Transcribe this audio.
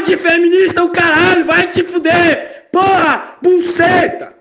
De feminista, o caralho, vai te fuder! Porra, buceta!